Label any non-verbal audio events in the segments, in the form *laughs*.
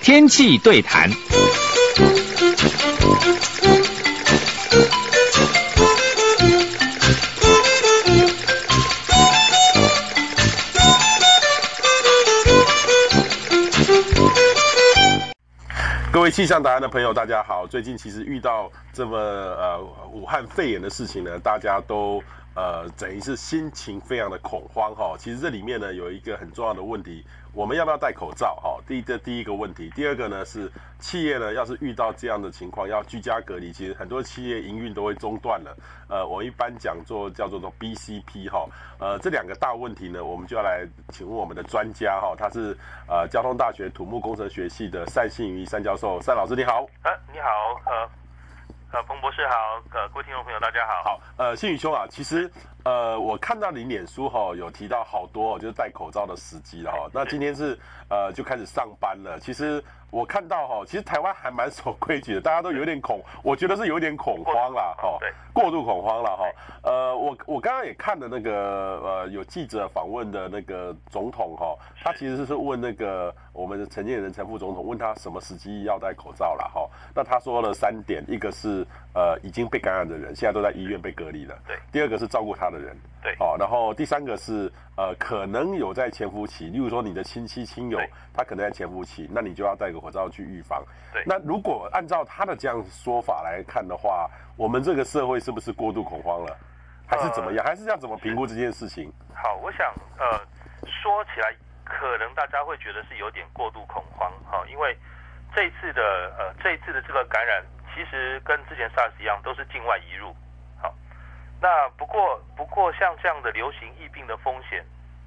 天气对谈。各位气象达人的朋友，大家好。最近其实遇到这么呃武汉肺炎的事情呢，大家都呃等于是心情非常的恐慌哈。其实这里面呢有一个很重要的问题。我们要不要戴口罩？哈，第一个第一个问题，第二个呢是企业呢，要是遇到这样的情况，要居家隔离，其实很多企业营运都会中断了。呃，我一般讲做叫做做 BCP 哈，呃，这两个大问题呢，我们就要来请问我们的专家哈，他是呃交通大学土木工程学系的单信宇单教授，单老师你好。啊，你好，呃，呃，彭博士好，呃，各位听众朋友大家好。好，呃，信宇兄啊，其实。呃，我看到你脸书哈有提到好多就是戴口罩的时机了哈。那今天是呃就开始上班了。其实我看到哈，其实台湾还蛮守规矩的，大家都有点恐，我觉得是有点恐慌啦哈。对，过度恐慌了哈。呃，我我刚刚也看了那个呃有记者访问的那个总统哈，他其实是问那个我们的陈建仁陈副总统，问他什么时机要戴口罩了哈。那他说了三点，一个是呃已经被感染的人现在都在医院被隔离了。对。第二个是照顾他的。人对，好，然后第三个是呃，可能有在潜伏期，例如说你的亲戚亲友，他可能在潜伏期，那你就要戴个口罩去预防。对，那如果按照他的这样说法来看的话，我们这个社会是不是过度恐慌了，还是怎么样？呃、还是要怎么评估这件事情？好，我想呃，说起来可能大家会觉得是有点过度恐慌哈，因为这一次的呃，这一次的这个感染，其实跟之前 SARS 一样，都是境外移入。那不过不过像这样的流行疫病的风险，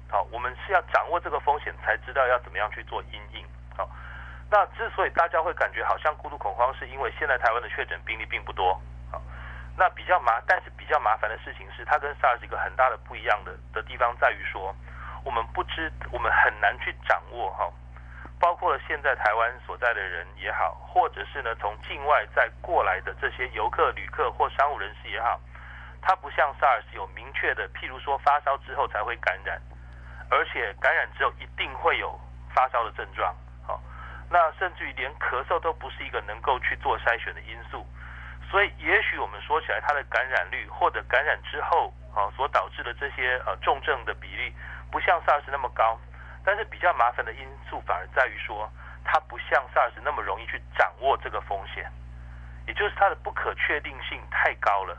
好，我们是要掌握这个风险，才知道要怎么样去做因应。好，那之所以大家会感觉好像过度恐慌，是因为现在台湾的确诊病例并不多。好，那比较麻，但是比较麻烦的事情是，它跟 SARS 一个很大的不一样的的地方在于说，我们不知，我们很难去掌握哈，包括现在台湾所在的人也好，或者是呢从境外再过来的这些游客、旅客或商务人士也好。它不像 SARS 有明确的，譬如说发烧之后才会感染，而且感染之后一定会有发烧的症状。好，那甚至于连咳嗽都不是一个能够去做筛选的因素。所以，也许我们说起来，它的感染率或者感染之后啊所导致的这些呃重症的比例，不像 SARS 那么高。但是比较麻烦的因素反而在于说，它不像 SARS 那么容易去掌握这个风险，也就是它的不可确定性太高了。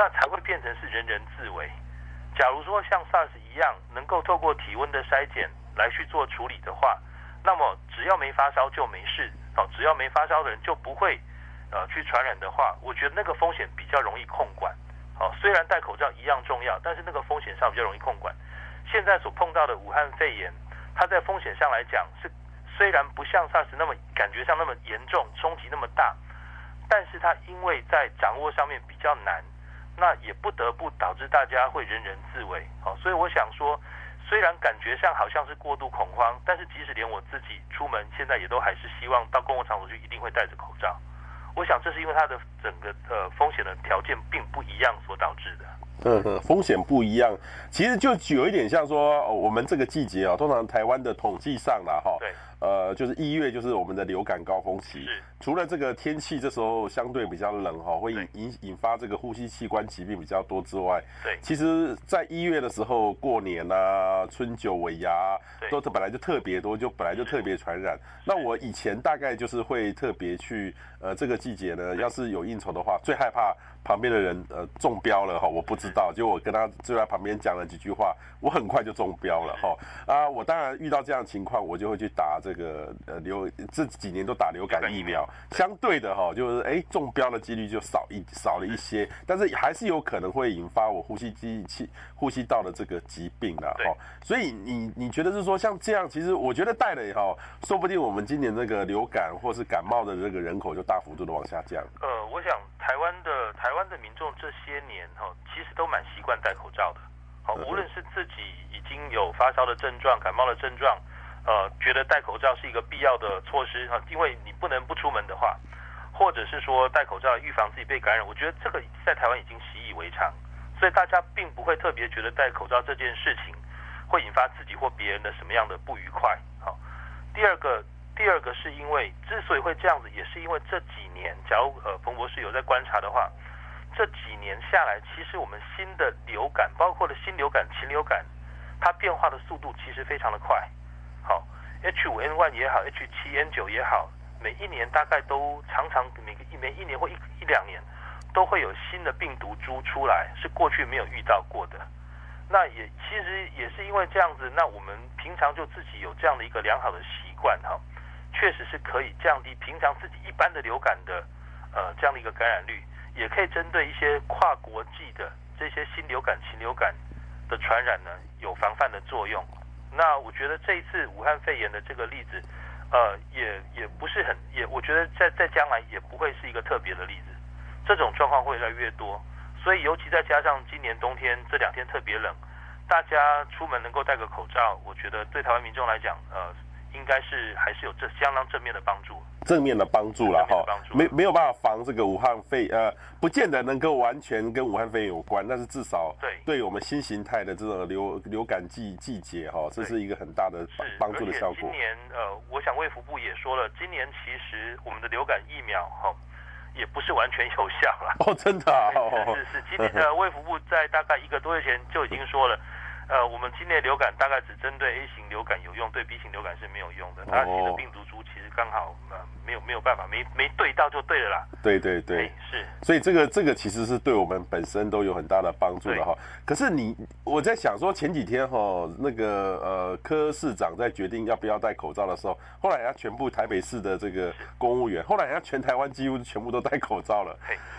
那才会变成是人人自危。假如说像 SARS 一样，能够透过体温的筛检来去做处理的话，那么只要没发烧就没事，哦，只要没发烧的人就不会呃去传染的话，我觉得那个风险比较容易控管。哦，虽然戴口罩一样重要，但是那个风险上比较容易控管。现在所碰到的武汉肺炎，它在风险上来讲是虽然不像 SARS 那么感觉上那么严重，冲击那么大，但是它因为在掌握上面比较难。那也不得不导致大家会人人自危，好，所以我想说，虽然感觉上好像是过度恐慌，但是即使连我自己出门，现在也都还是希望到公共场所去一定会戴着口罩。我想这是因为它的整个呃风险的条件并不一样所导致的。嗯哼，风险不一样，其实就有一点像说，我们这个季节啊，通常台湾的统计上啦，哈。对。呃，就是一月就是我们的流感高峰期。是。除了这个天气这时候相对比较冷哈，会引引引发这个呼吸器官疾病比较多之外，对。其实，在一月的时候，过年啊，春酒尾牙，都本来就特别多，就本来就特别传染。那我以前大概就是会特别去，呃，这个季节呢，要是有应酬的话，最害怕旁边的人呃中标了哈，我不知道，就我跟他就在旁边讲了几句话，我很快就中标了哈。啊，我当然遇到这样的情况，我就会去打这个。呃流这几年都打流感疫苗，相对的哈，就是哎中标的几率就少一少了一些，但是还是有可能会引发我呼吸机器呼吸道的这个疾病的哈。所以你你觉得是说像这样，其实我觉得戴了以后，说不定我们今年这个流感或是感冒的这个人口就大幅度的往下降。呃，我想台湾的台湾的民众这些年哈，其实都蛮习惯戴口罩的。好，无论是自己已经有发烧的症状、感冒的症状。呃，觉得戴口罩是一个必要的措施哈，因为你不能不出门的话，或者是说戴口罩预防自己被感染，我觉得这个在台湾已经习以为常，所以大家并不会特别觉得戴口罩这件事情会引发自己或别人的什么样的不愉快。好，第二个，第二个是因为之所以会这样子，也是因为这几年，假如呃彭博士有在观察的话，这几年下来，其实我们新的流感，包括了新流感、禽流感，它变化的速度其实非常的快。好，H5N1 也好，H7N9 也好，每一年大概都常常每个每一年或一一两年，都会有新的病毒株出来，是过去没有遇到过的。那也其实也是因为这样子，那我们平常就自己有这样的一个良好的习惯哈，确实是可以降低平常自己一般的流感的呃这样的一个感染率，也可以针对一些跨国际的这些新流感、禽流感的传染呢，有防范的作用。那我觉得这一次武汉肺炎的这个例子，呃，也也不是很也，我觉得在在将来也不会是一个特别的例子，这种状况会越来越多。所以，尤其再加上今年冬天这两天特别冷，大家出门能够戴个口罩，我觉得对台湾民众来讲，呃，应该是还是有这相当正面的帮助。正面的帮助了哈，没没有办法防这个武汉肺，呃，不见得能够完全跟武汉肺炎有关，但是至少对。对我们新形态的这种流流感季季节哈，这是一个很大的帮助的效果。今年呃，我想卫福部也说了，今年其实我们的流感疫苗哈。也不是完全有效了哦，真的啊，是是是，今年的卫福部在大概一个多月前就已经说了，呃，我们今年流感大概只针对 A 型流感有用，对 B 型流感是没有用的。它新的病毒株其实刚好呃没有没有办法，没没对到就对了啦。对对对，是。所以这个这个其实是对我们本身都有很大的帮助的哈。可是你我在想说前几天哈那个呃柯市长在决定要不要戴口罩的时候，后来人家全部台北市的这个公务员，后来人家全台湾几乎全部都戴口罩了。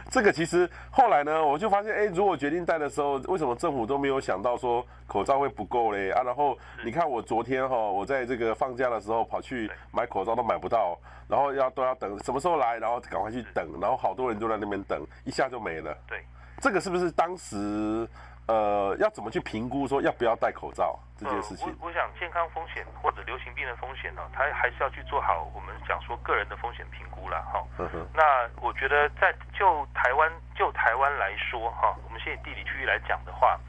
这个其实后来呢，我就发现哎，如果决定戴的时候，为什么政府都没有想到说口罩会不够嘞啊？然后你看我昨天哈，我在这个放假的时候跑去买口罩都买不到，然后要都要等什么时候来，然后赶快去等，然后好多人都在那边等，一下就没了。对，这个是不是当时呃要怎么去评估说要不要戴口罩这件事情？呃、我我想健康风险或者流行病的风险呢，它还是要去做好我们讲说个人的风险评估了哈。那我觉得在就台湾就台湾来说哈，我们现在地理区域来讲的话，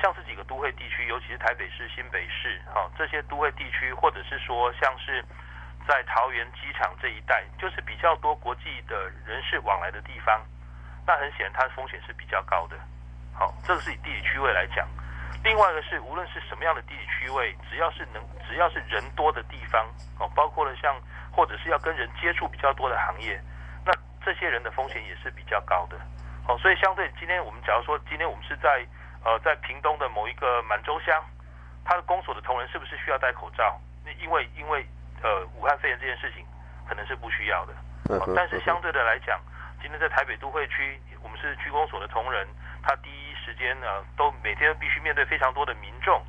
像这几个都会地区，尤其是台北市、新北市哈这些都会地区，或者是说像是。在桃园机场这一带，就是比较多国际的人士往来的地方，那很显然它的风险是比较高的。好，这个是以地理区位来讲。另外一个是，无论是什么样的地理区位，只要是能，只要是人多的地方，哦，包括了像或者是要跟人接触比较多的行业，那这些人的风险也是比较高的。好，所以相对今天我们假如说今天我们是在呃在屏东的某一个满洲乡，他的公所的同仁是不是需要戴口罩？那因为因为。呃，武汉肺炎这件事情可能是不需要的，但是相对的来讲，今天在台北都会区，我们是区公所的同仁，他第一时间呢，都每天必须面对非常多的民众，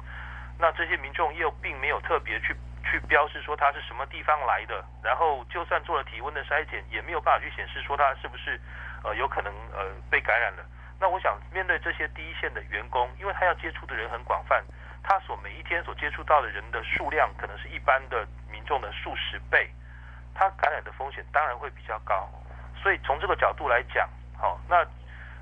那这些民众又并没有特别去去标示说他是什么地方来的，然后就算做了体温的筛检，也没有办法去显示说他是不是呃有可能呃被感染了。那我想面对这些第一线的员工，因为他要接触的人很广泛，他所每一天所接触到的人的数量可能是一般的。民众的数十倍，他感染的风险当然会比较高，所以从这个角度来讲，好，那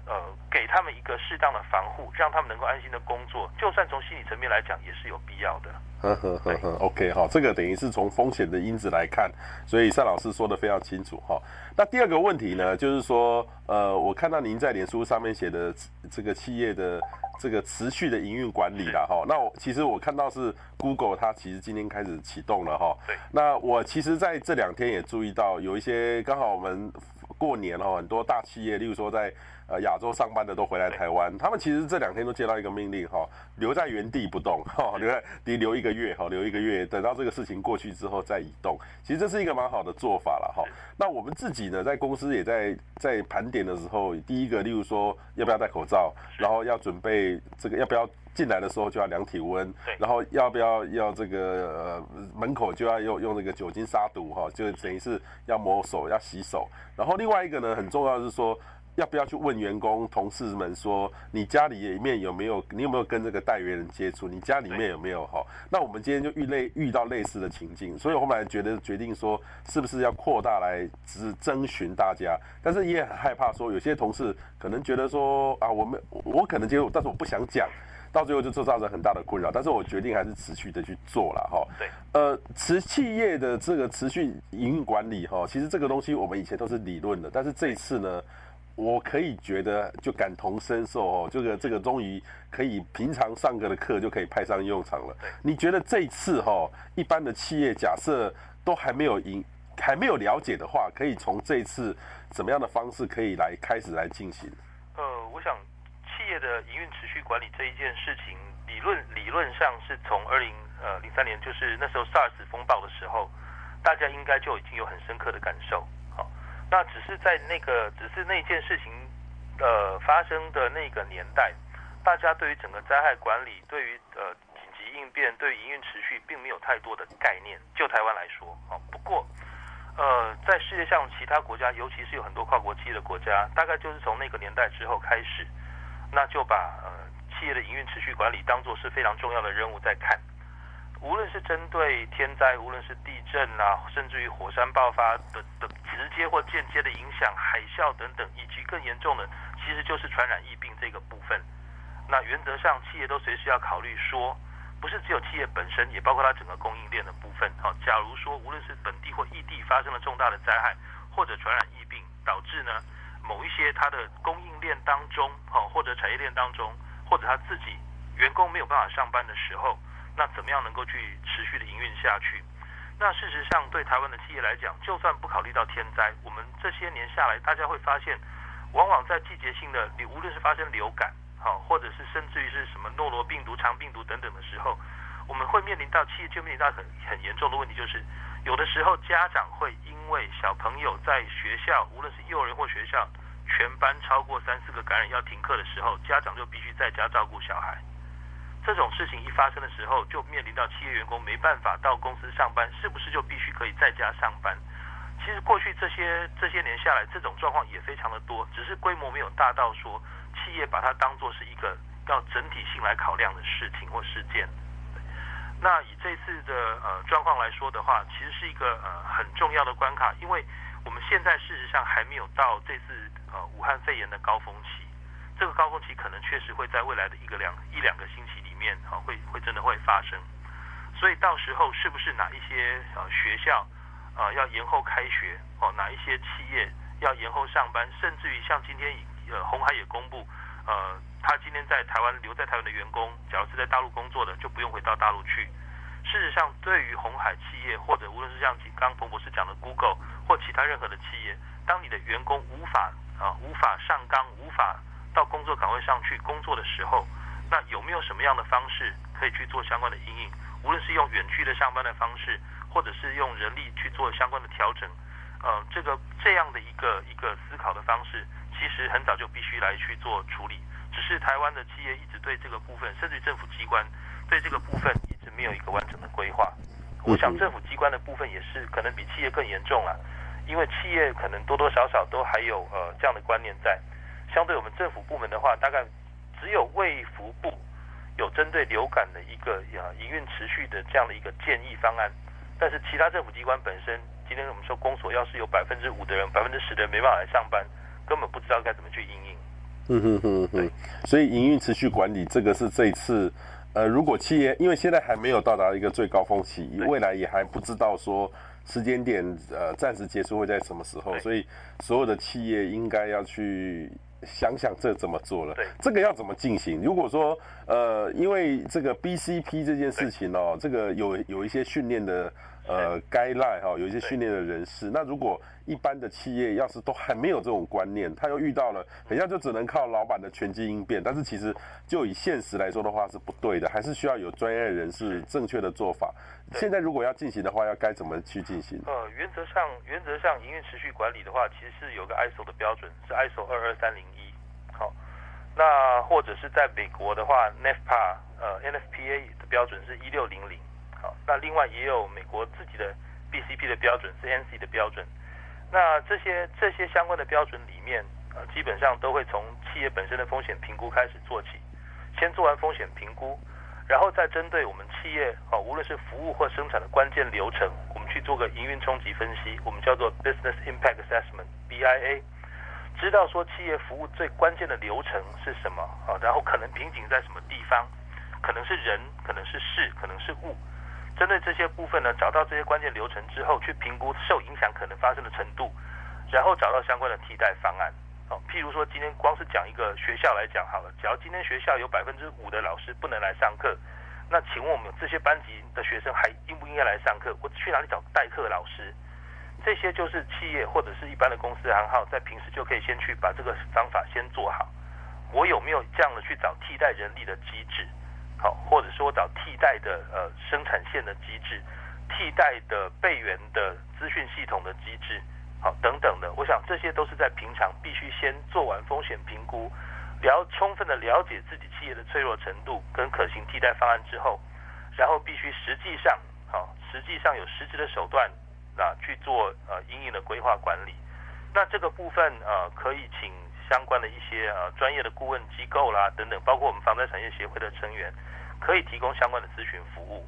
呃给他们一个适当的防护，让他们能够安心的工作，就算从心理层面来讲也是有必要的。呵呵呵呵，OK 好，这个等于是从风险的因子来看，所以单老师说的非常清楚哈。那第二个问题呢，就是说，呃，我看到您在脸书上面写的这个企业的。这个持续的营运管理了哈，那我其实我看到是 Google 它其实今天开始启动了哈。对。那我其实在这两天也注意到有一些刚好我们过年哈，很多大企业，例如说在。呃，亚洲上班的都回来台湾，他们其实这两天都接到一个命令哈，留在原地不动哈，留在得留一个月哈，留一个月，等到这个事情过去之后再移动。其实这是一个蛮好的做法了哈。那我们自己呢，在公司也在在盘点的时候，第一个，例如说要不要戴口罩，然后要准备这个要不要进来的时候就要量体温，然后要不要要这个呃门口就要用用那个酒精杀毒哈，就等于是要抹手要洗手。然后另外一个呢，很重要的是说。要不要去问员工同事们说，你家里面有没有，你有没有跟这个代言人接触？你家里面有没有哈？那我们今天就遇类遇到类似的情境，所以我后来觉得决定说，是不是要扩大来只征询大家？但是也很害怕说，有些同事可能觉得说啊，我们我可能接触，但是我不想讲，到最后就造成很大的困扰。但是我决定还是持续的去做了哈。对，呃，持企业的这个持续营运管理哈，其实这个东西我们以前都是理论的，但是这一次呢。我可以觉得就感同身受哦，这个这个终于可以平常上课的课就可以派上用场了。你觉得这一次哈，一般的企业假设都还没有赢，还没有了解的话，可以从这一次怎么样的方式可以来开始来进行？呃，我想企业的营运持续管理这一件事情，理论理论上是从二零呃零三年，就是那时候 SARS 风暴的时候，大家应该就已经有很深刻的感受。好那只是在那个，只是那件事情，呃，发生的那个年代，大家对于整个灾害管理，对于呃紧急应变，对于营运持续，并没有太多的概念。就台湾来说，啊，不过，呃，在世界上其他国家，尤其是有很多跨国企业的国家，大概就是从那个年代之后开始，那就把呃企业的营运持续管理当作是非常重要的任务在看。无论是针对天灾，无论是地震啊，甚至于火山爆发的的直接或间接的影响，海啸等等，以及更严重的，其实就是传染疫病这个部分。那原则上，企业都随时要考虑说，不是只有企业本身，也包括它整个供应链的部分。好，假如说无论是本地或异地发生了重大的灾害，或者传染疫病，导致呢某一些它的供应链当中，好或者产业链当中，或者他自己员工没有办法上班的时候。那怎么样能够去持续的营运下去？那事实上，对台湾的企业来讲，就算不考虑到天灾，我们这些年下来，大家会发现，往往在季节性的，你无论是发生流感，好，或者是甚至于是什么诺罗病毒、肠病毒等等的时候，我们会面临到企业就面临到很很严重的问题，就是有的时候家长会因为小朋友在学校，无论是幼儿园或学校，全班超过三四个感染要停课的时候，家长就必须在家照顾小孩。这种事情一发生的时候，就面临到企业员工没办法到公司上班，是不是就必须可以在家上班？其实过去这些这些年下来，这种状况也非常的多，只是规模没有大到说企业把它当作是一个要整体性来考量的事情或事件。那以这次的呃状况来说的话，其实是一个呃很重要的关卡，因为我们现在事实上还没有到这次呃武汉肺炎的高峰期。这个高峰期可能确实会在未来的一个两一两个星期里面，哈，会会真的会发生。所以到时候是不是哪一些呃学校啊要延后开学，哦，哪一些企业要延后上班，甚至于像今天呃红海也公布，呃，他今天在台湾留在台湾的员工，假如是在大陆工作的，就不用回到大陆去。事实上，对于红海企业或者无论是像刚刚彭博士讲的 Google 或其他任何的企业，当你的员工无法啊无法上岗，无法到工作岗位上去工作的时候，那有没有什么样的方式可以去做相关的应应？无论是用远距的上班的方式，或者是用人力去做相关的调整，呃，这个这样的一个一个思考的方式，其实很早就必须来去做处理。只是台湾的企业一直对这个部分，甚至政府机关对这个部分没有一个完整的规划。我想政府机关的部分也是可能比企业更严重了，因为企业可能多多少少都还有呃这样的观念在。相对我们政府部门的话，大概只有卫福部有针对流感的一个啊营运持续的这样的一个建议方案，但是其他政府机关本身，今天我们说公所要是有百分之五的人、百分之十的人没办法来上班，根本不知道该怎么去应应。嗯哼哼哼，对，所以营运持续管理这个是这一次，呃，如果企业因为现在还没有到达一个最高峰期，未来也还不知道说。时间点呃，暂时结束会在什么时候？所以所有的企业应该要去想想这怎么做了。这个要怎么进行？如果说呃，因为这个 BCP 这件事情哦，这个有有一些训练的。呃，该赖哈有一些训练的人士，那如果一般的企业要是都还没有这种观念，他又遇到了，等下就只能靠老板的全机应变，但是其实就以现实来说的话是不对的，还是需要有专业人士正确的做法。现在如果要进行的话，要该怎么去进行？呃，原则上，原则上营运持续管理的话，其实是有个 ISO 的标准，是 ISO 二二三零一。好，那或者是在美国的话，NFPA 呃 NFPA 的标准是一六零零。好，那另外也有美国自己的 BCP 的标准，是 ANSI 的标准。那这些这些相关的标准里面，呃，基本上都会从企业本身的风险评估开始做起，先做完风险评估，然后再针对我们企业啊，无论是服务或生产的关键流程，我们去做个营运冲击分析，我们叫做 Business Impact Assessment（BIA），知道说企业服务最关键的流程是什么啊，然后可能瓶颈在什么地方，可能是人，可能是事，可能是物。针对这些部分呢，找到这些关键流程之后，去评估受影响可能发生的程度，然后找到相关的替代方案。哦，譬如说今天光是讲一个学校来讲好了，只要今天学校有百分之五的老师不能来上课，那请问我们这些班级的学生还应不应该来上课？我去哪里找代课老师？这些就是企业或者是一般的公司行号，在平时就可以先去把这个方法先做好。我有没有这样的去找替代人力的机制？好，或者说找替代的呃生产线的机制，替代的备援的资讯系统的机制，好等等的，我想这些都是在平常必须先做完风险评估，了充分的了解自己企业的脆弱程度跟可行替代方案之后，然后必须实际上好实际上有实质的手段啊去做呃应应的规划管理，那这个部分呃可以请相关的一些呃专业的顾问机构啦等等，包括我们防灾产业协会的成员。可以提供相关的咨询服务。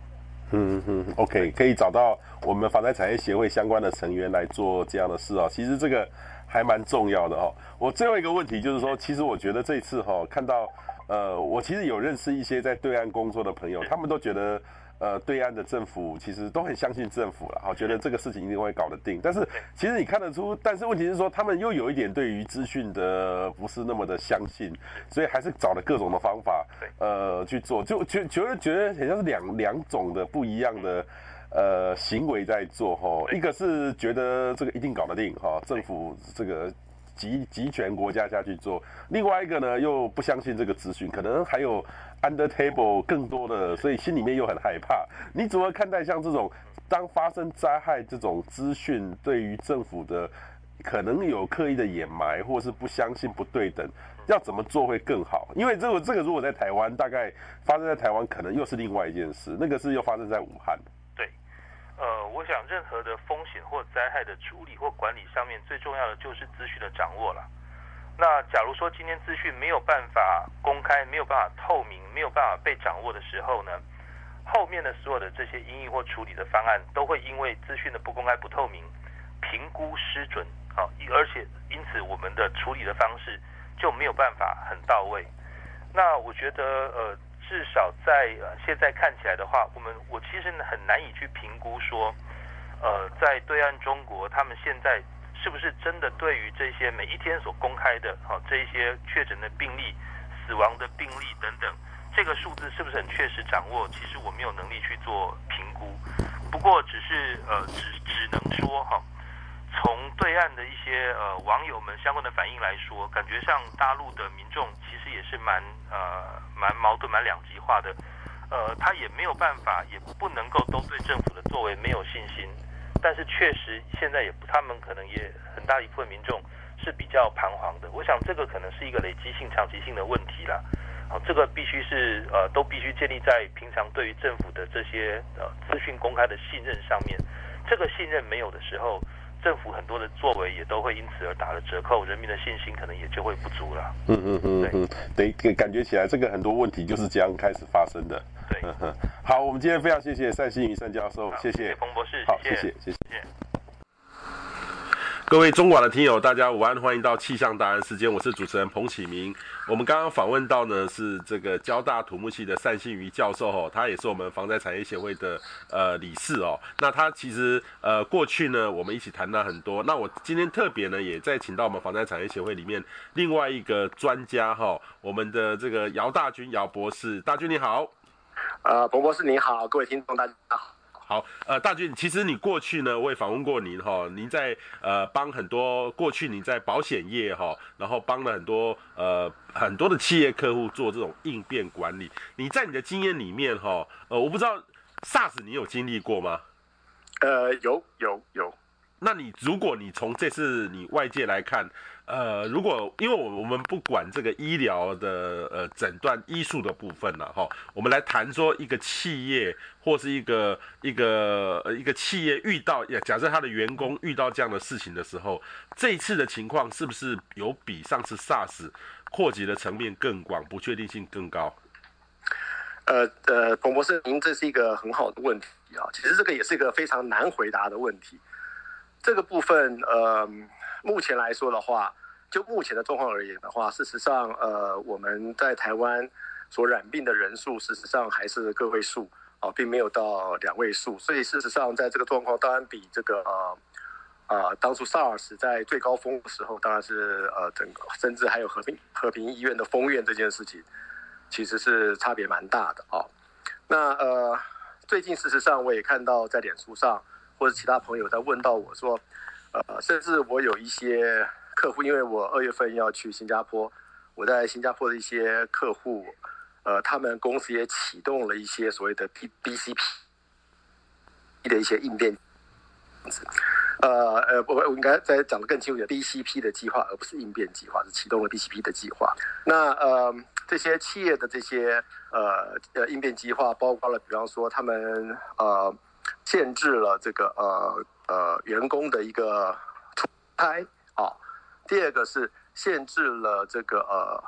嗯嗯，OK，可以找到我们房产产业协会相关的成员来做这样的事啊。其实这个还蛮重要的哦。我最后一个问题就是说，其实我觉得这一次哈，看到呃，我其实有认识一些在对岸工作的朋友，他们都觉得。呃，对岸的政府其实都很相信政府了，好，觉得这个事情一定会搞得定。但是其实你看得出，但是问题是说，他们又有一点对于资讯的不是那么的相信，所以还是找了各种的方法，呃，去做，就觉觉得觉得很像是两两种的不一样的呃行为在做哈。一个是觉得这个一定搞得定哈，政府这个。集集权国家下去做，另外一个呢又不相信这个资讯，可能还有 under table 更多的，所以心里面又很害怕。你怎么看待像这种当发生灾害这种资讯对于政府的可能有刻意的掩埋，或是不相信不对等，要怎么做会更好？因为这个这个如果在台湾，大概发生在台湾可能又是另外一件事，那个是又发生在武汉。对呃，我想任何的风险或灾害的处理或管理上面，最重要的就是资讯的掌握了。说今天资讯没有办法公开，没有办法透明，没有办法被掌握的时候呢，后面的所有的这些因应或处理的方案，都会因为资讯的不公开、不透明，评估失准，好，而且因此我们的处理的方式就没有办法很到位。那我觉得，呃。至少在现在看起来的话，我们我其实很难以去评估说，呃，在对岸中国，他们现在是不是真的对于这些每一天所公开的哈、这些确诊的病例、死亡的病例等等，这个数字是不是很确实掌握？其实我没有能力去做评估。不过只是呃只只能说哈。从对岸的一些呃网友们相关的反应来说，感觉上大陆的民众其实也是蛮呃蛮矛盾、蛮两极化的。呃，他也没有办法，也不能够都对政府的作为没有信心。但是确实现在也，他们可能也很大一部分民众是比较彷徨的。我想这个可能是一个累积性、长期性的问题啦。好，这个必须是呃都必须建立在平常对于政府的这些呃资讯公开的信任上面。这个信任没有的时候，政府很多的作为也都会因此而打了折扣，人民的信心可能也就会不足了。嗯嗯嗯嗯，对，得感觉起来这个很多问题就是这样开始发生的。对。*laughs* 好，我们今天非常谢谢单新宇单教授，谢谢冯博士，好，谢谢，谢谢。各位中广的听友，大家午安，欢迎到气象达人时间，我是主持人彭启明。我们刚刚访问到呢是这个交大土木系的单信瑜教授哦，他也是我们防灾产业协会的呃理事哦。那他其实呃过去呢我们一起谈了很多。那我今天特别呢也再请到我们防灾产业协会里面另外一个专家哈、我们的这个姚大军姚博士，大军你好。呃，彭博士你好，各位听众大家好。好，呃，大俊，其实你过去呢，我也访问过您哈，您在呃帮很多过去你在保险业哈，然后帮了很多呃很多的企业客户做这种应变管理。你在你的经验里面哈，呃，我不知道 SARS 你有经历过吗？呃，有有有。那你如果你从这次你外界来看，呃，如果因为我我们不管这个医疗的呃诊断医术的部分了哈，我们来谈说一个企业或是一个一个呃一个企业遇到，假设他的员工遇到这样的事情的时候，这一次的情况是不是有比上次 SARS 扩及的层面更广，不确定性更高？呃呃，彭博士，您这是一个很好的问题啊，其实这个也是一个非常难回答的问题。这个部分呃，目前来说的话。就目前的状况而言的话，事实上，呃，我们在台湾所染病的人数，事实上还是个位数啊、呃，并没有到两位数。所以，事实上，在这个状况，当然比这个呃呃当初 SARS 在最高峰的时候，当然是呃整个甚至还有和平和平医院的封院这件事情，其实是差别蛮大的啊、哦。那呃，最近事实上我也看到在脸书上或者其他朋友在问到我说，呃，甚至我有一些。客户，因为我二月份要去新加坡，我在新加坡的一些客户，呃，他们公司也启动了一些所谓的 B B C P 的一些应变，呃呃，我我应该再讲得更清楚一点，B C P 的计划，而不是应变计划，是启动了 B C P 的计划。那呃，这些企业的这些呃呃应变计划，包括了，比方说他们呃限制了这个呃呃员工的一个出差啊。第二个是限制了这个呃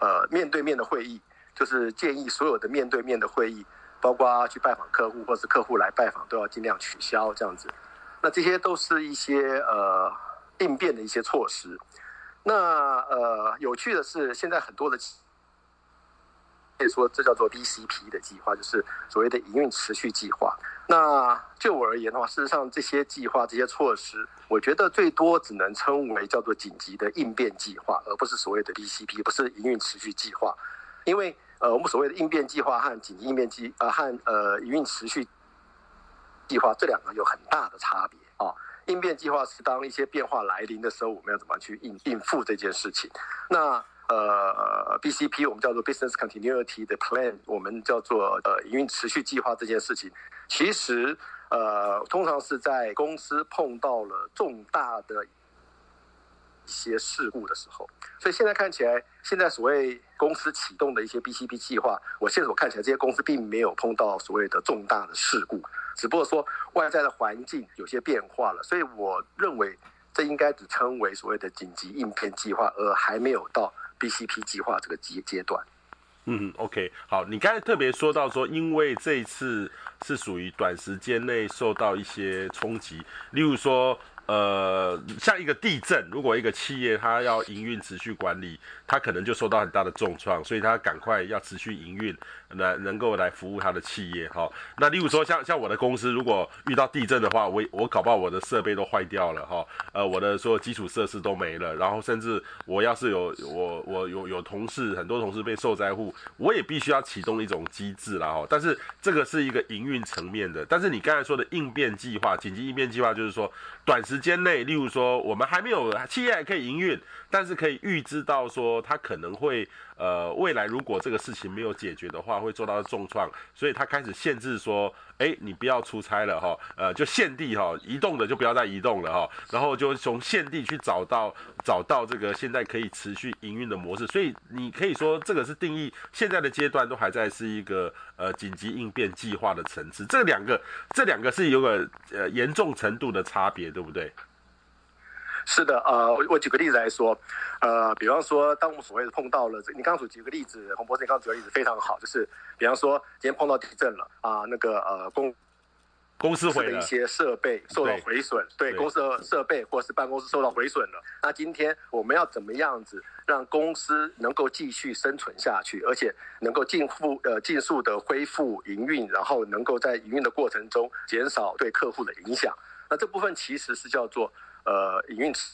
呃面对面的会议，就是建议所有的面对面的会议，包括去拜访客户或是客户来拜访，都要尽量取消这样子。那这些都是一些呃应变的一些措施。那呃有趣的是，现在很多的。可以说这叫做 BCP 的计划，就是所谓的营运持续计划。那就我而言的话，事实上这些计划、这些措施，我觉得最多只能称为叫做紧急的应变计划，而不是所谓的 BCP，不是营运持续计划。因为呃，我们所谓的应变计划和紧急应变计呃和呃营运持续计划这两个有很大的差别啊。应变计划是当一些变化来临的时候，我们要怎么去应应付这件事情。那呃，BCP 我们叫做 Business Continuity 的 Plan，我们叫做呃营运持续计划这件事情，其实呃通常是在公司碰到了重大的一些事故的时候，所以现在看起来，现在所谓公司启动的一些 BCP 计划，我现在所看起来这些公司并没有碰到所谓的重大的事故，只不过说外在的环境有些变化了，所以我认为这应该只称为所谓的紧急应变计划，而还没有到。BCP 计划这个阶阶段，嗯，OK，好，你刚才特别说到说，因为这一次是属于短时间内受到一些冲击，例如说。呃，像一个地震，如果一个企业它要营运持续管理，它可能就受到很大的重创，所以它赶快要持续营运，来能够来服务他的企业哈。那例如说像像我的公司，如果遇到地震的话，我我搞不好我的设备都坏掉了哈，呃，我的所有基础设施都没了，然后甚至我要是有我我有有同事，很多同事被受灾户，我也必须要启动一种机制啦哈。但是这个是一个营运层面的，但是你刚才说的应变计划、紧急应变计划，就是说短时间内，例如说，我们还没有企业还可以营运，但是可以预知到说，它可能会呃，未来如果这个事情没有解决的话，会受到重创，所以他开始限制说，哎，你不要出差了哈，呃，就现地哈，移动的就不要再移动了哈，然后就从现地去找到找到这个现在可以持续营运的模式，所以你可以说这个是定义现在的阶段都还在是一个呃紧急应变计划的层次，这两个这两个是有个呃严重程度的差别，对不对？是的，呃，我我举个例子来说，呃，比方说，当我们所谓的碰到了，你刚刚所举个例子，洪博士，你刚刚举个例子非常好，就是比方说，今天碰到地震了啊，呃，那个呃公公司毁了的一些设备受到毁损，对，对公司的设备或是办公室受到毁损了，那今天我们要怎么样子让公司能够继续生存下去，而且能够尽复呃尽速的恢复营运，然后能够在营运的过程中减少对客户的影响，那这部分其实是叫做。呃，营运持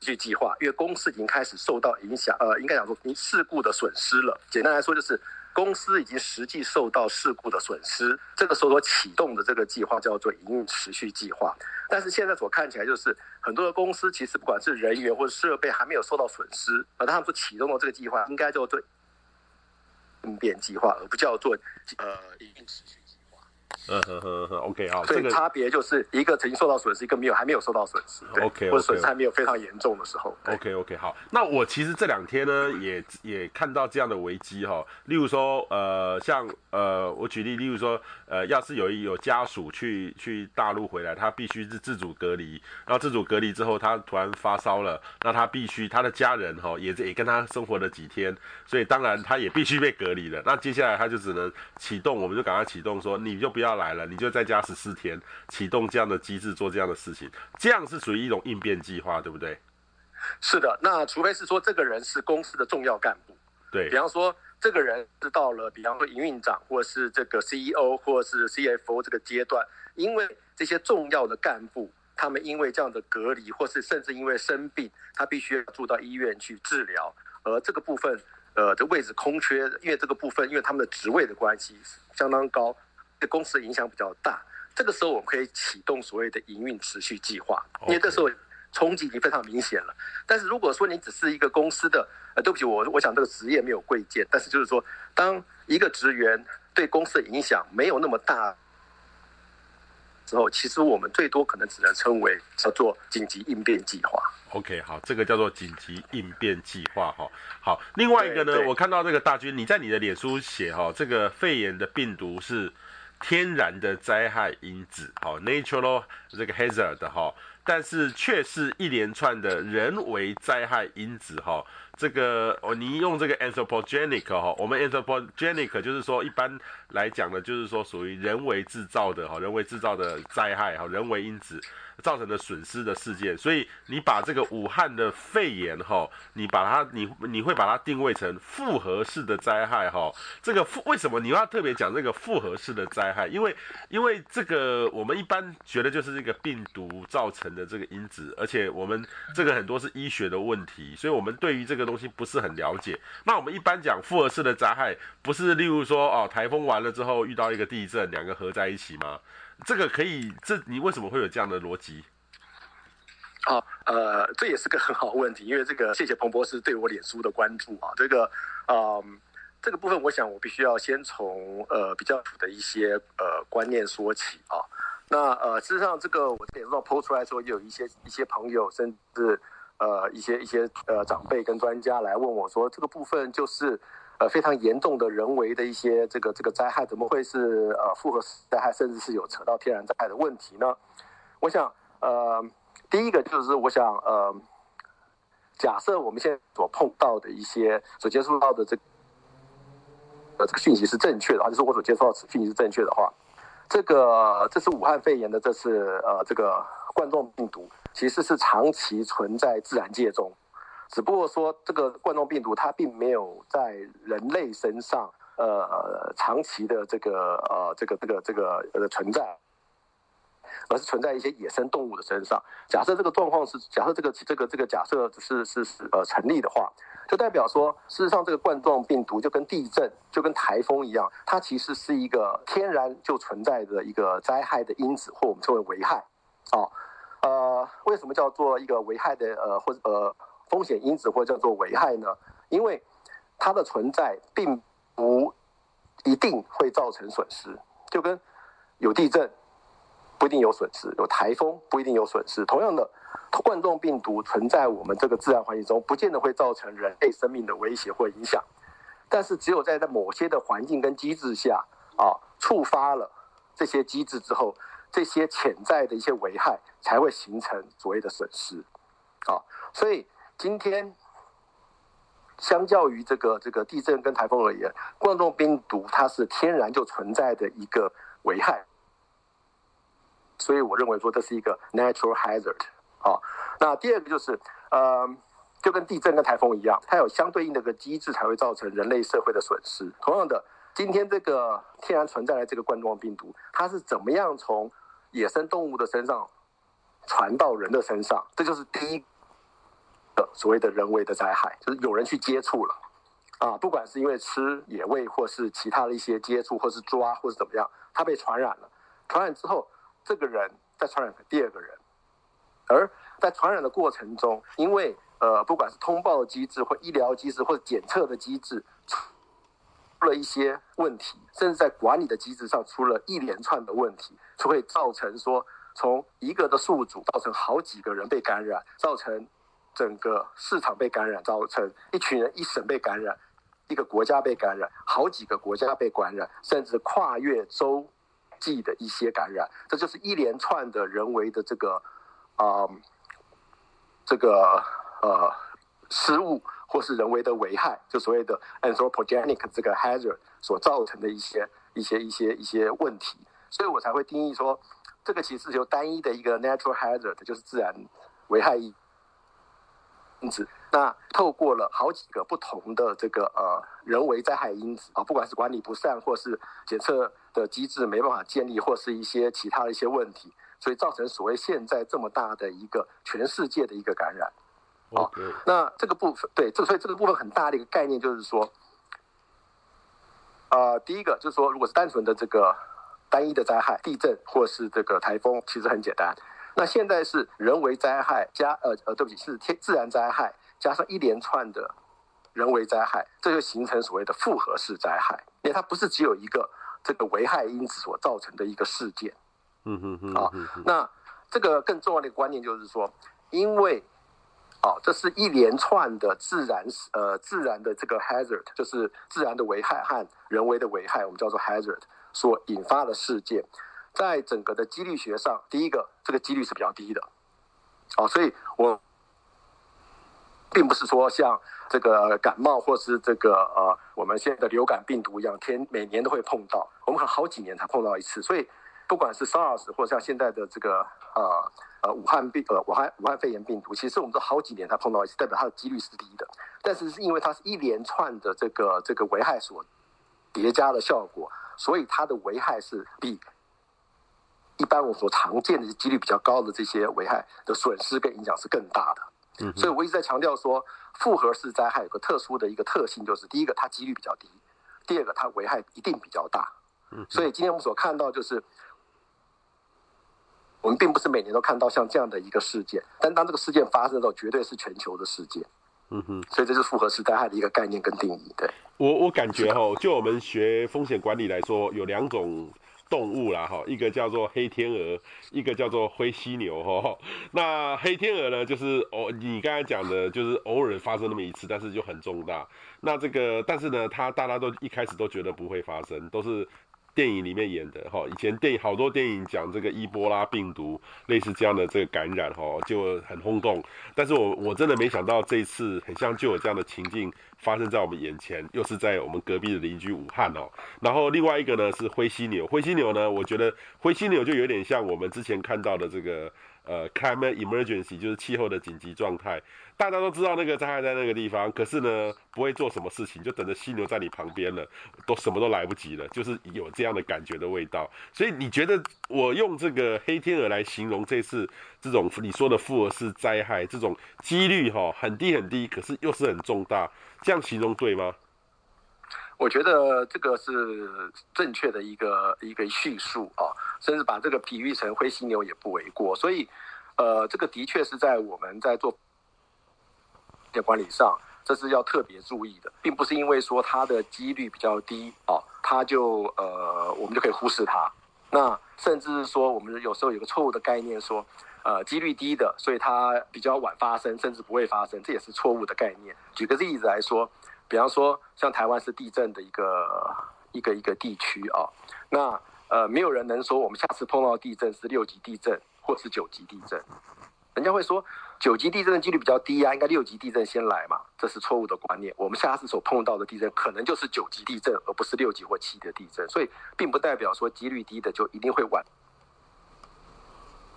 续计划，因为公司已经开始受到影响，呃，应该讲说，因事故的损失了。简单来说，就是公司已经实际受到事故的损失，这个时候所启动的这个计划叫做营运持续计划。但是现在所看起来，就是很多的公司其实不管是人员或者设备还没有受到损失，而他们所启动的这个计划应该叫做应变计划，而不叫做呃营运持续。嗯哼哼哼，OK 啊，所以差别就是一个曾经受到损失，一个没有还没有受到损失，对，OK，或者损失还没有非常严重的时候，OK OK 好。那我其实这两天呢，也也看到这样的危机哈，例如说呃，像呃，我举例，例如说呃，要是有一有家属去去大陆回来，他必须是自主隔离，然后自主隔离之后，他突然发烧了，那他必须他的家人哈也也跟他生活了几天，所以当然他也必须被隔离了。那接下来他就只能启动，我们就赶快启动说，你就不要来了，你就在家十四天，启动这样的机制做这样的事情，这样是属于一种应变计划，对不对？是的，那除非是说这个人是公司的重要干部，对，比方说这个人是到了，比方说营运长或是这个 CEO 或是 CFO 这个阶段，因为这些重要的干部，他们因为这样的隔离，或是甚至因为生病，他必须要住到医院去治疗，而这个部分，呃，这位置空缺，因为这个部分，因为他们的职位的关系相当高。对公司的影响比较大，这个时候我们可以启动所谓的营运持续计划，因为这时候冲击已经非常明显了。但是如果说你只是一个公司的，呃，对不起，我我想这个职业没有贵贱，但是就是说，当一个职员对公司的影响没有那么大之后，其实我们最多可能只能称为叫做紧急应变计划。OK，好，这个叫做紧急应变计划哈。好，另外一个呢，我看到这个大军，你在你的脸书写哈，这个肺炎的病毒是。天然的灾害因子，好，natural 这个 hazard 哈，但是却是一连串的人为灾害因子哈。这个哦，你用这个 anthropogenic 哈，我们 anthropogenic 就是说一般来讲的，就是说属于人为制造的哈，人为制造的灾害哈，人为因子。造成的损失的事件，所以你把这个武汉的肺炎哈，你把它你你会把它定位成复合式的灾害哈。这个复为什么你要特别讲这个复合式的灾害？因为因为这个我们一般觉得就是这个病毒造成的这个因子，而且我们这个很多是医学的问题，所以我们对于这个东西不是很了解。那我们一般讲复合式的灾害，不是例如说哦，台风完了之后遇到一个地震，两个合在一起吗？这个可以，这你为什么会有这样的逻辑？啊，呃，这也是个很好问题，因为这个谢谢彭博士对我脸书的关注啊，这个，嗯、呃，这个部分我想我必须要先从呃比较普的一些呃观念说起啊。那呃，事实上这个我脸书上 po 出来说，有一些一些朋友，甚至呃一些一些呃长辈跟专家来问我说，这个部分就是。呃，非常严重的人为的一些这个这个灾害，怎么会是呃复合灾害，甚至是有扯到天然灾害的问题呢？我想，呃，第一个就是我想，呃，假设我们现在所碰到的一些所接触到的这、呃这个讯息是正确的话，就是我所接触到的讯息是正确的话，这个这是武汉肺炎的这次呃这个冠状病毒，其实是长期存在自然界中。只不过说，这个冠状病毒它并没有在人类身上，呃，长期的这个呃，这个这个这个呃存在，而是存在一些野生动物的身上。假设这个状况是，假设这个这个这个假设是是是呃成立的话，就代表说，事实上这个冠状病毒就跟地震、就跟台风一样，它其实是一个天然就存在的一个灾害的因子，或我们称为危害。哦，呃，为什么叫做一个危害的呃或者呃？风险因子或叫做危害呢？因为它的存在并不一定会造成损失，就跟有地震不一定有损失，有台风不一定有损失。同样的，冠状病毒存在我们这个自然环境中，不见得会造成人类生命的威胁或影响。但是，只有在在某些的环境跟机制下啊，触发了这些机制之后，这些潜在的一些危害才会形成所谓的损失啊，所以。今天，相较于这个这个地震跟台风而言，冠状病毒它是天然就存在的一个危害，所以我认为说这是一个 natural hazard 啊。那第二个就是，呃，就跟地震跟台风一样，它有相对应的个机制才会造成人类社会的损失。同样的，今天这个天然存在的这个冠状病毒，它是怎么样从野生动物的身上传到人的身上？这就是第一。所谓的人为的灾害，就是有人去接触了，啊，不管是因为吃野味，或是其他的一些接触，或是抓，或是怎么样，他被传染了。传染之后，这个人再传染给第二个人，而在传染的过程中，因为呃，不管是通报机制，或医疗机制，或者检测的机制，出了一些问题，甚至在管理的机制上出了一连串的问题，就会造成说，从一个的宿主造成好几个人被感染，造成整个市场被感染，造成一群人一省被感染，一个国家被感染，好几个国家被感染，甚至跨越洲际的一些感染，这就是一连串的人为的这个啊、这个呃失误。或是人为的危害，就所谓的 anthropogenic 这个 hazard 所造成的一些一些一些一些问题，所以我才会定义说，这个其实是由单一的一个 natural hazard，就是自然危害因子，那透过了好几个不同的这个呃人为灾害因子啊，不管是管理不善，或是检测的机制没办法建立，或是一些其他的一些问题，所以造成所谓现在这么大的一个全世界的一个感染。哦，那这个部分对，这所以这个部分很大的一个概念就是说，呃，第一个就是说，如果是单纯的这个单一的灾害，地震或是这个台风，其实很简单。那现在是人为灾害加呃呃，对不起，是天自然灾害加上一连串的人为灾害，这就形成所谓的复合式灾害，因为它不是只有一个这个危害因子所造成的一个事件。嗯嗯嗯。啊，那这个更重要的一个观念就是说，因为哦，这是一连串的自然呃自然的这个 hazard，就是自然的危害和人为的危害，我们叫做 hazard 所引发的事件，在整个的几率学上，第一个这个几率是比较低的，哦，所以我并不是说像这个感冒或是这个呃我们现在的流感病毒一样，天每年都会碰到，我们可能好几年才碰到一次，所以不管是 SARS 或者像现在的这个呃。呃，武汉病呃，武汉武汉肺炎病毒，其实我们都好几年才碰到一次，代表它的几率是低的。但是是因为它是一连串的这个这个危害所叠加的效果，所以它的危害是比一般我们所常见的几率比较高的这些危害的损失跟影响是更大的。嗯，所以我一直在强调说，复合式灾害有个特殊的一个特性，就是第一个它几率比较低，第二个它危害一定比较大。嗯，所以今天我们所看到就是。我们并不是每年都看到像这样的一个事件，但当这个事件发生的时候，绝对是全球的事件。嗯哼，所以这是复合式灾害的一个概念跟定义。对，我我感觉哈，就我们学风险管理来说，有两种动物啦哈，一个叫做黑天鹅，一个叫做灰犀牛哈。那黑天鹅呢，就是哦，你刚才讲的，就是偶尔发生那么一次，但是就很重大。那这个，但是呢，它大家都一开始都觉得不会发生，都是。电影里面演的哈，以前电影好多电影讲这个伊波拉病毒类似这样的这个感染哈，就很轰动。但是我我真的没想到这一次很像就有这样的情境发生在我们眼前，又是在我们隔壁的邻居武汉哦。然后另外一个呢是灰犀牛，灰犀牛呢，我觉得灰犀牛就有点像我们之前看到的这个。呃，climate emergency 就是气候的紧急状态，大家都知道那个灾害在那个地方，可是呢，不会做什么事情，就等着犀牛在你旁边了，都什么都来不及了，就是有这样的感觉的味道。所以你觉得我用这个黑天鹅来形容这次这种你说的复合式灾害，这种几率哈很低很低，可是又是很重大，这样形容对吗？我觉得这个是正确的一个一个叙述啊，甚至把这个比喻成灰犀牛也不为过。所以，呃，这个的确是在我们在做的管理上，这是要特别注意的，并不是因为说它的几率比较低啊，它就呃我们就可以忽视它。那甚至是说，我们有时候有个错误的概念，说呃几率低的，所以它比较晚发生，甚至不会发生，这也是错误的概念。举个例子来说。比方说，像台湾是地震的一个一个一个地区啊，那呃，没有人能说我们下次碰到地震是六级地震或是九级地震，人家会说九级地震的几率比较低啊，应该六级地震先来嘛，这是错误的观念。我们下次所碰到的地震可能就是九级地震，而不是六级或七级地震，所以并不代表说几率低的就一定会晚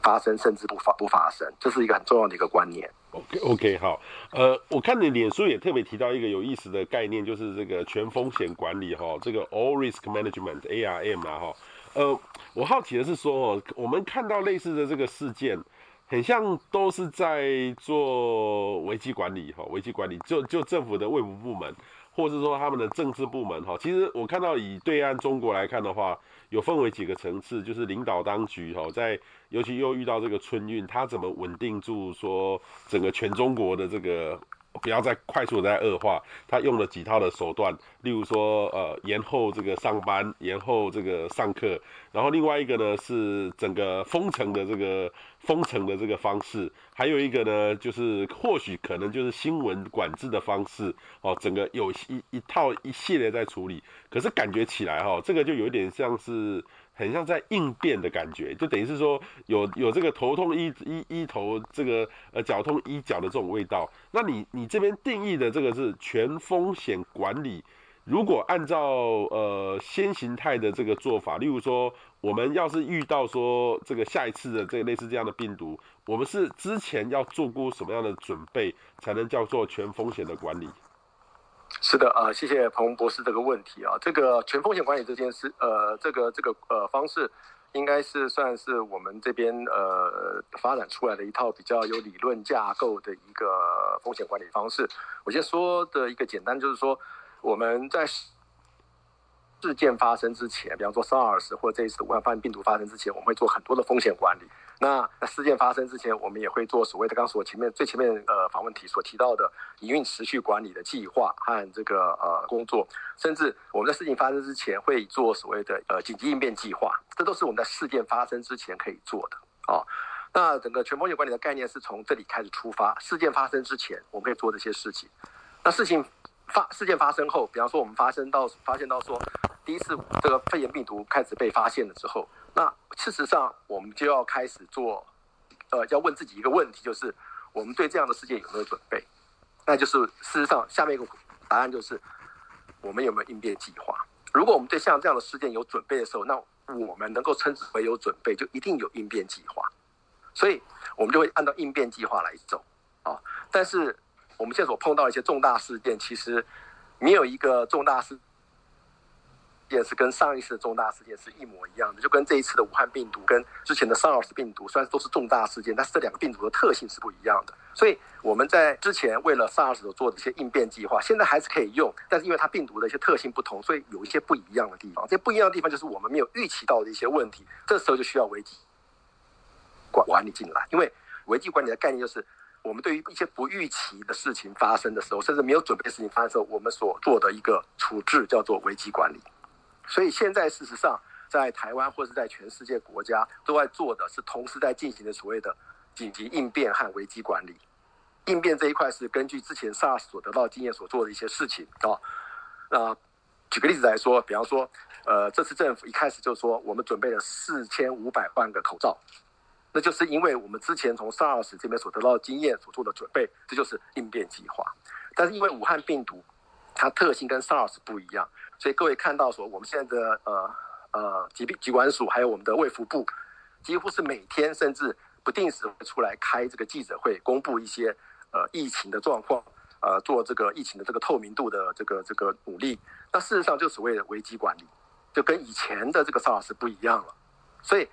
发生，甚至不发不发生，这是一个很重要的一个观念。OK OK 好，呃，我看你脸书也特别提到一个有意思的概念，就是这个全风险管理哈，这个 All Risk Management ARM 啊哈，呃，我好奇的是说哦，我们看到类似的这个事件，很像都是在做危机管理哈，危机管理就就政府的卫福部门。或者说他们的政治部门哈，其实我看到以对岸中国来看的话，有分为几个层次，就是领导当局哈，在尤其又遇到这个春运，他怎么稳定住说整个全中国的这个不要再快速的在恶化，他用了几套的手段，例如说，呃，延后这个上班，延后这个上课，然后另外一个呢是整个封城的这个封城的这个方式，还有一个呢就是或许可能就是新闻管制的方式，哦，整个有一一套一系列在处理，可是感觉起来哈、哦，这个就有点像是。很像在应变的感觉，就等于是说有有这个头痛医医医头，这个呃脚痛医脚的这种味道。那你你这边定义的这个是全风险管理，如果按照呃先行态的这个做法，例如说我们要是遇到说这个下一次的这个类似这样的病毒，我们是之前要做过什么样的准备，才能叫做全风险的管理？是的啊，谢谢彭博士这个问题啊。这个全风险管理这件事，呃，这个这个呃方式，应该是算是我们这边呃发展出来的一套比较有理论架构的一个风险管理方式。我先说的一个简单，就是说我们在事件发生之前，比方说 SARS 或者这一次武汉病毒发生之前，我们会做很多的风险管理。那事件发生之前，我们也会做所谓的刚刚我前面最前面呃访问题所提到的营运持续管理的计划和这个呃工作，甚至我们在事情发生之前会做所谓的呃紧急应变计划，这都是我们在事件发生之前可以做的啊、那整个全风险管理的概念是从这里开始出发，事件发生之前我们可以做这些事情。那事情发事件发生后，比方说我们发生到发现到说第一次这个肺炎病毒开始被发现了之后。那事实上，我们就要开始做，呃，要问自己一个问题，就是我们对这样的事件有没有准备？那就是事实上，下面一个答案就是我们有没有应变计划？如果我们对像这样的事件有准备的时候，那我们能够称之为有准备，就一定有应变计划。所以，我们就会按照应变计划来走啊。但是，我们现在所碰到一些重大事件，其实没有一个重大事。件是跟上一次的重大事件是一模一样的，就跟这一次的武汉病毒跟之前的 SARS 病毒，虽然都是重大事件，但是这两个病毒的特性是不一样的。所以我们在之前为了 SARS 所做的一些应变计划，现在还是可以用，但是因为它病毒的一些特性不同，所以有一些不一样的地方。这不一样的地方就是我们没有预期到的一些问题，这时候就需要危机管管理进来。因为危机管理的概念就是，我们对于一些不预期的事情发生的时候，甚至没有准备的事情发生时候，我们所做的一个处置叫做危机管理。所以现在事实上，在台湾或是在全世界国家都在做的是同时在进行的所谓的紧急应变和危机管理。应变这一块是根据之前 SARS 所得到经验所做的一些事情啊。那举个例子来说，比方说，呃，这次政府一开始就说我们准备了四千五百万个口罩，那就是因为我们之前从 SARS 这边所得到的经验所做的准备，这就是应变计划。但是因为武汉病毒它特性跟 SARS 不一样。所以各位看到说，我们现在的呃呃疾病疾管署还有我们的卫福部，几乎是每天甚至不定时会出来开这个记者会，公布一些呃疫情的状况，呃做这个疫情的这个透明度的这个这个努力。那事实上就所谓的危机管理，就跟以前的这个 SARS 不一样了。所以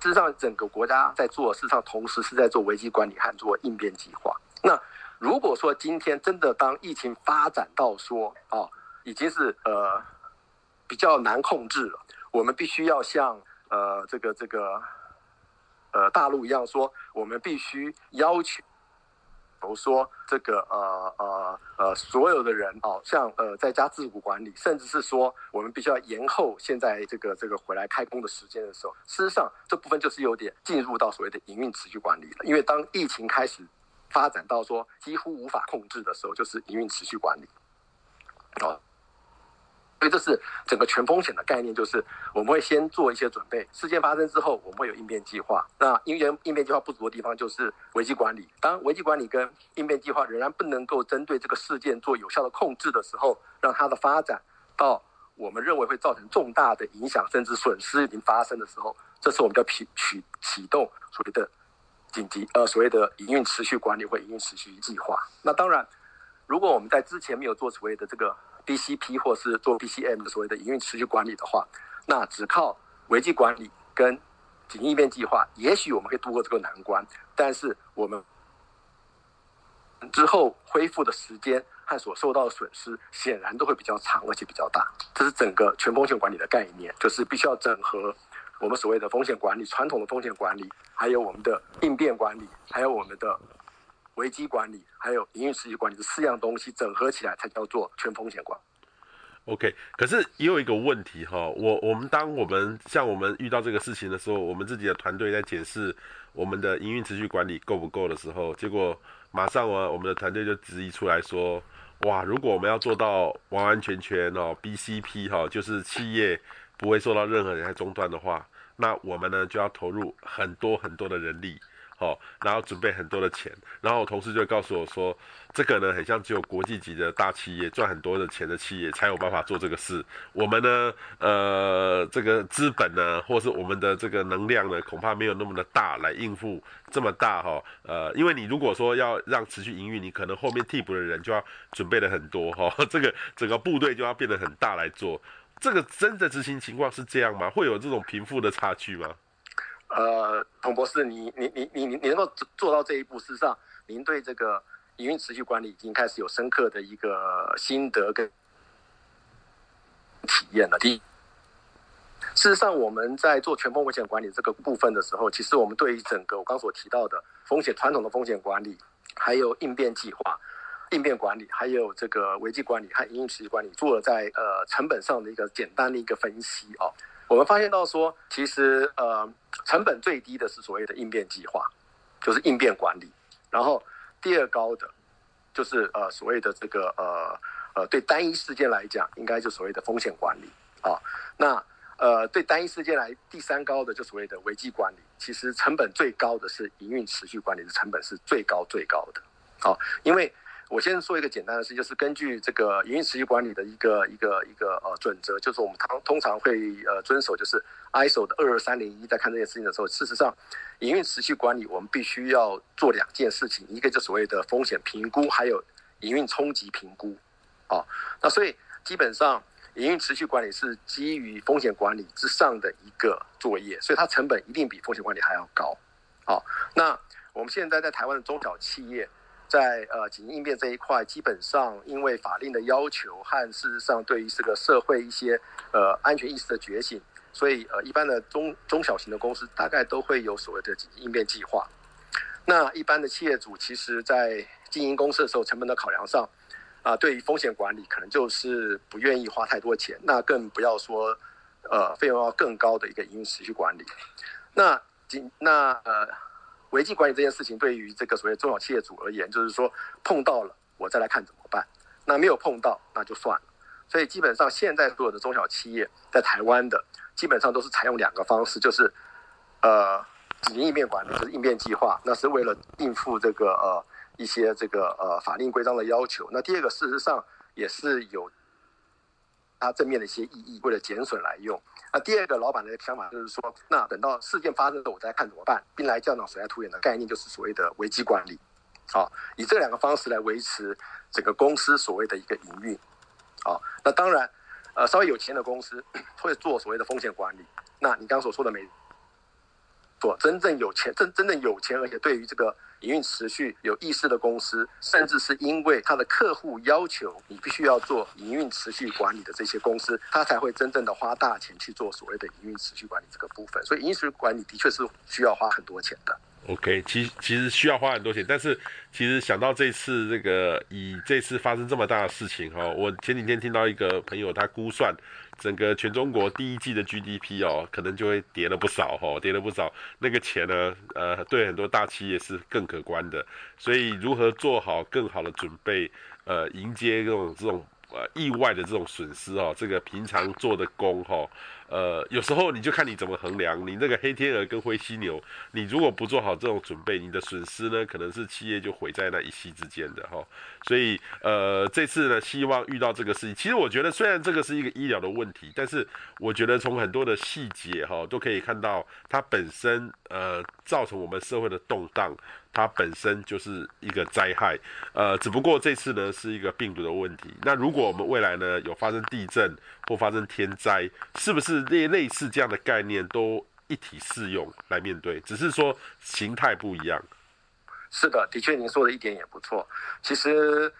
事实上整个国家在做，事实上同时是在做危机管理和做应变计划。那如果说今天真的当疫情发展到说啊，已经是呃比较难控制了，我们必须要像呃这个这个呃大陆一样说，我们必须要求，比如说这个呃呃呃所有的人啊，像呃在家自主管理，甚至是说我们必须要延后现在这个这个回来开工的时间的时候，事实上这部分就是有点进入到所谓的营运持续管理了，因为当疫情开始。发展到说几乎无法控制的时候，就是营运持续管理，哦，所以这是整个全风险的概念，就是我们会先做一些准备，事件发生之后，我们会有应变计划。那因为应变计划不足的地方，就是危机管理。当危机管理跟应变计划仍然不能够针对这个事件做有效的控制的时候，让它的发展到我们认为会造成重大的影响，甚至损失已经发生的时候，这是我们就要启启启动所谓的。紧急呃，所谓的营运持续管理或营运持续计划。那当然，如果我们在之前没有做所谓的这个 BCP 或是做 BCM 的所谓的营运持续管理的话，那只靠危机管理跟紧急应变计划，也许我们可以度过这个难关。但是我们之后恢复的时间和所受到的损失，显然都会比较长，而且比较大。这是整个全风险管理的概念，就是必须要整合。我们所谓的风险管理，传统的风险管理，还有我们的应变管理，还有我们的危机管理还有营运持续管理这四样东西整合起来，才叫做全风险管。OK，可是也有一个问题哈，我我们当我们像我们遇到这个事情的时候，我们自己的团队在检视我们的营运持续管理够不够的时候，结果马上我我们的团队就质疑出来说，哇，如果我们要做到完完全全哦 BCP 哈，就是企业不会受到任何人来中断的话，那我们呢就要投入很多很多的人力。哦，然后准备很多的钱，然后我同事就告诉我说，这个呢很像只有国际级的大企业赚很多的钱的企业才有办法做这个事。我们呢，呃，这个资本呢，或是我们的这个能量呢，恐怕没有那么的大来应付这么大哈、呃，因为你如果说要让持续营运，你可能后面替补的人就要准备的很多哈、这个整个部队就要变得很大来做。这个真的执行情况是这样吗？会有这种贫富的差距吗？呃，彭博士，你你你你你能够做到这一步，事实上，您对这个营运持续管理已经开始有深刻的一个心得跟体验了。第一，事实上，我们在做全风险管理这个部分的时候，其实我们对于整个我刚所提到的风险传统的风险管理，还有应变计划、应变管理，还有这个危机管理和营运持续管理，做了在呃成本上的一个简单的一个分析哦。我们发现到说，其实呃。成本最低的是所谓的应变计划，就是应变管理。然后第二高的，就是呃所谓的这个呃呃对单一事件来讲，应该就所谓的风险管理啊。那呃对单一事件来，第三高的就所谓的危机管理。其实成本最高的是营运持续管理的成本是最高最高的。好，因为。我先说一个简单的事，就是根据这个营运持续管理的一个一个一个呃准则，就是我们通通常会呃遵守，就是 ISO 的二二三零一，在看这件事情的时候，事实上营运持续管理我们必须要做两件事情，一个就所谓的风险评估，还有营运冲击评估。啊，那所以基本上营运持续管理是基于风险管理之上的一个作业，所以它成本一定比风险管理还要高。好，那我们现在在台湾的中小企业。在呃紧急应变这一块，基本上因为法令的要求和事实上对于这个社会一些呃安全意识的觉醒，所以呃一般的中中小型的公司大概都会有所谓的紧急应变计划。那一般的企业主其实在经营公司的时候，成本的考量上啊、对于风险管理可能就是不愿意花太多钱，那更不要说呃费用要更高的一个营运持续管理。那紧那呃。危机管理这件事情，对于这个所谓中小企业主而言，就是说碰到了，我再来看怎么办。那没有碰到，那就算了。所以基本上现在所有的中小企业在台湾的，基本上都是采用两个方式，就是呃紧急应变管理，就是应变计划，那是为了应付这个呃一些这个呃法令规章的要求。那第二个，事实上也是有它正面的一些意义，为了减损来用。那第二个老板的想法就是说，那等到事件发生了，我再看怎么办。兵来将挡，水来土掩的概念就是所谓的危机管理，好，以这两个方式来维持整个公司所谓的一个营运，好，那当然，呃，稍微有钱的公司 *coughs* 会做所谓的风险管理。那你刚刚所说的没做，真正有钱、真真正有钱，而且对于这个。营运持续有意识的公司，甚至是因为他的客户要求你必须要做营运持续管理的这些公司，他才会真正的花大钱去做所谓的营运持续管理这个部分。所以营运持续管理的确是需要花很多钱的。OK，其实其实需要花很多钱，但是其实想到这次这个以这次发生这么大的事情哈，我前几天听到一个朋友他估算。整个全中国第一季的 GDP 哦，可能就会跌了不少哦，跌了不少。那个钱呢，呃，对很多大企业是更可观的。所以，如何做好更好的准备，呃，迎接这种这种呃意外的这种损失哦，这个平常做的工哈。呃，有时候你就看你怎么衡量，你那个黑天鹅跟灰犀牛，你如果不做好这种准备，你的损失呢，可能是企业就毁在那一夕之间的哈。所以，呃，这次呢，希望遇到这个事情，其实我觉得虽然这个是一个医疗的问题，但是我觉得从很多的细节哈，都可以看到它本身呃造成我们社会的动荡。它本身就是一个灾害，呃，只不过这次呢是一个病毒的问题。那如果我们未来呢有发生地震或发生天灾，是不是类类似这样的概念都一体适用来面对？只是说形态不一样。是的，的确您说的一点也不错。其实。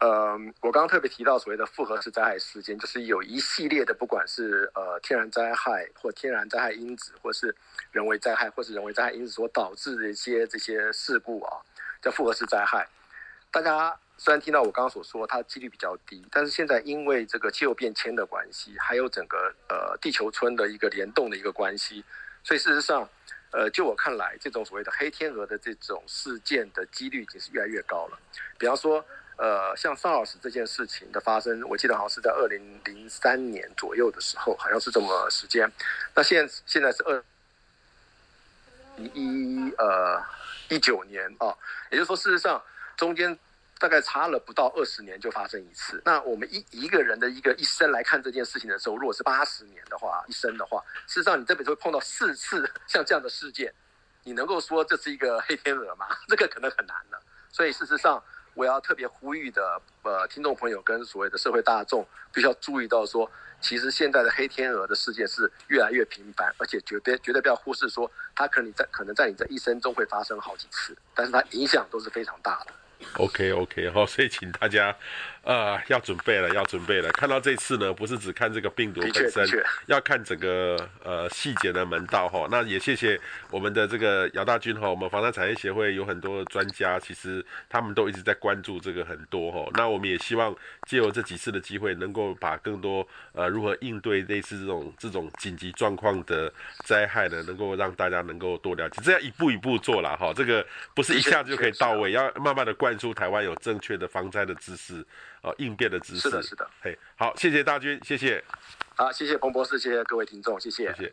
呃，我刚刚特别提到所谓的复合式灾害事件，就是有一系列的，不管是呃天然灾害或天然灾害因子，或是人为灾害或是人为灾害因子所导致的一些这些事故啊，叫复合式灾害。大家虽然听到我刚刚所说，它几率比较低，但是现在因为这个气候变迁的关系，还有整个呃地球村的一个联动的一个关系，所以事实上，呃，就我看来，这种所谓的黑天鹅的这种事件的几率已经是越来越高了。比方说，呃，像 SARS 这件事情的发生，我记得好像是在二零零三年左右的时候，好像是这么时间。那现现在是二一呃一九年啊，也就是说，事实上。中间大概差了不到二十年就发生一次。那我们一一个人的一个一生来看这件事情的时候，如果是八十年的话，一生的话，事实上你这辈子会碰到四次 *laughs* 像这样的事件，你能够说这是一个黑天鹅吗？*laughs* 这个可能很难了。所以事实上，我要特别呼吁的呃听众朋友跟所谓的社会大众，必须要注意到说，其实现在的黑天鹅的事件是越来越频繁，而且绝对绝对不要忽视说，它可能在可能在你这一生中会发生好几次，但是它影响都是非常大的。OK OK 好，所以请大家，呃，要准备了，要准备了。看到这次呢，不是只看这个病毒本身，要看整个呃细节的门道哈。那也谢谢我们的这个姚大军哈，我们房产产业协会有很多专家，其实他们都一直在关注这个很多哈。那我们也希望借由这几次的机会，能够把更多呃如何应对类似这种这种紧急状况的灾害呢，能够让大家能够多了解。这样一步一步做了哈，这个不是一下子就可以到位，要慢慢的灌。输台湾有正确的防灾的知识，呃，应变的知识。是的，是的。嘿，好，谢谢大军，谢谢。好，谢谢彭博士，谢谢各位听众，谢谢。谢谢。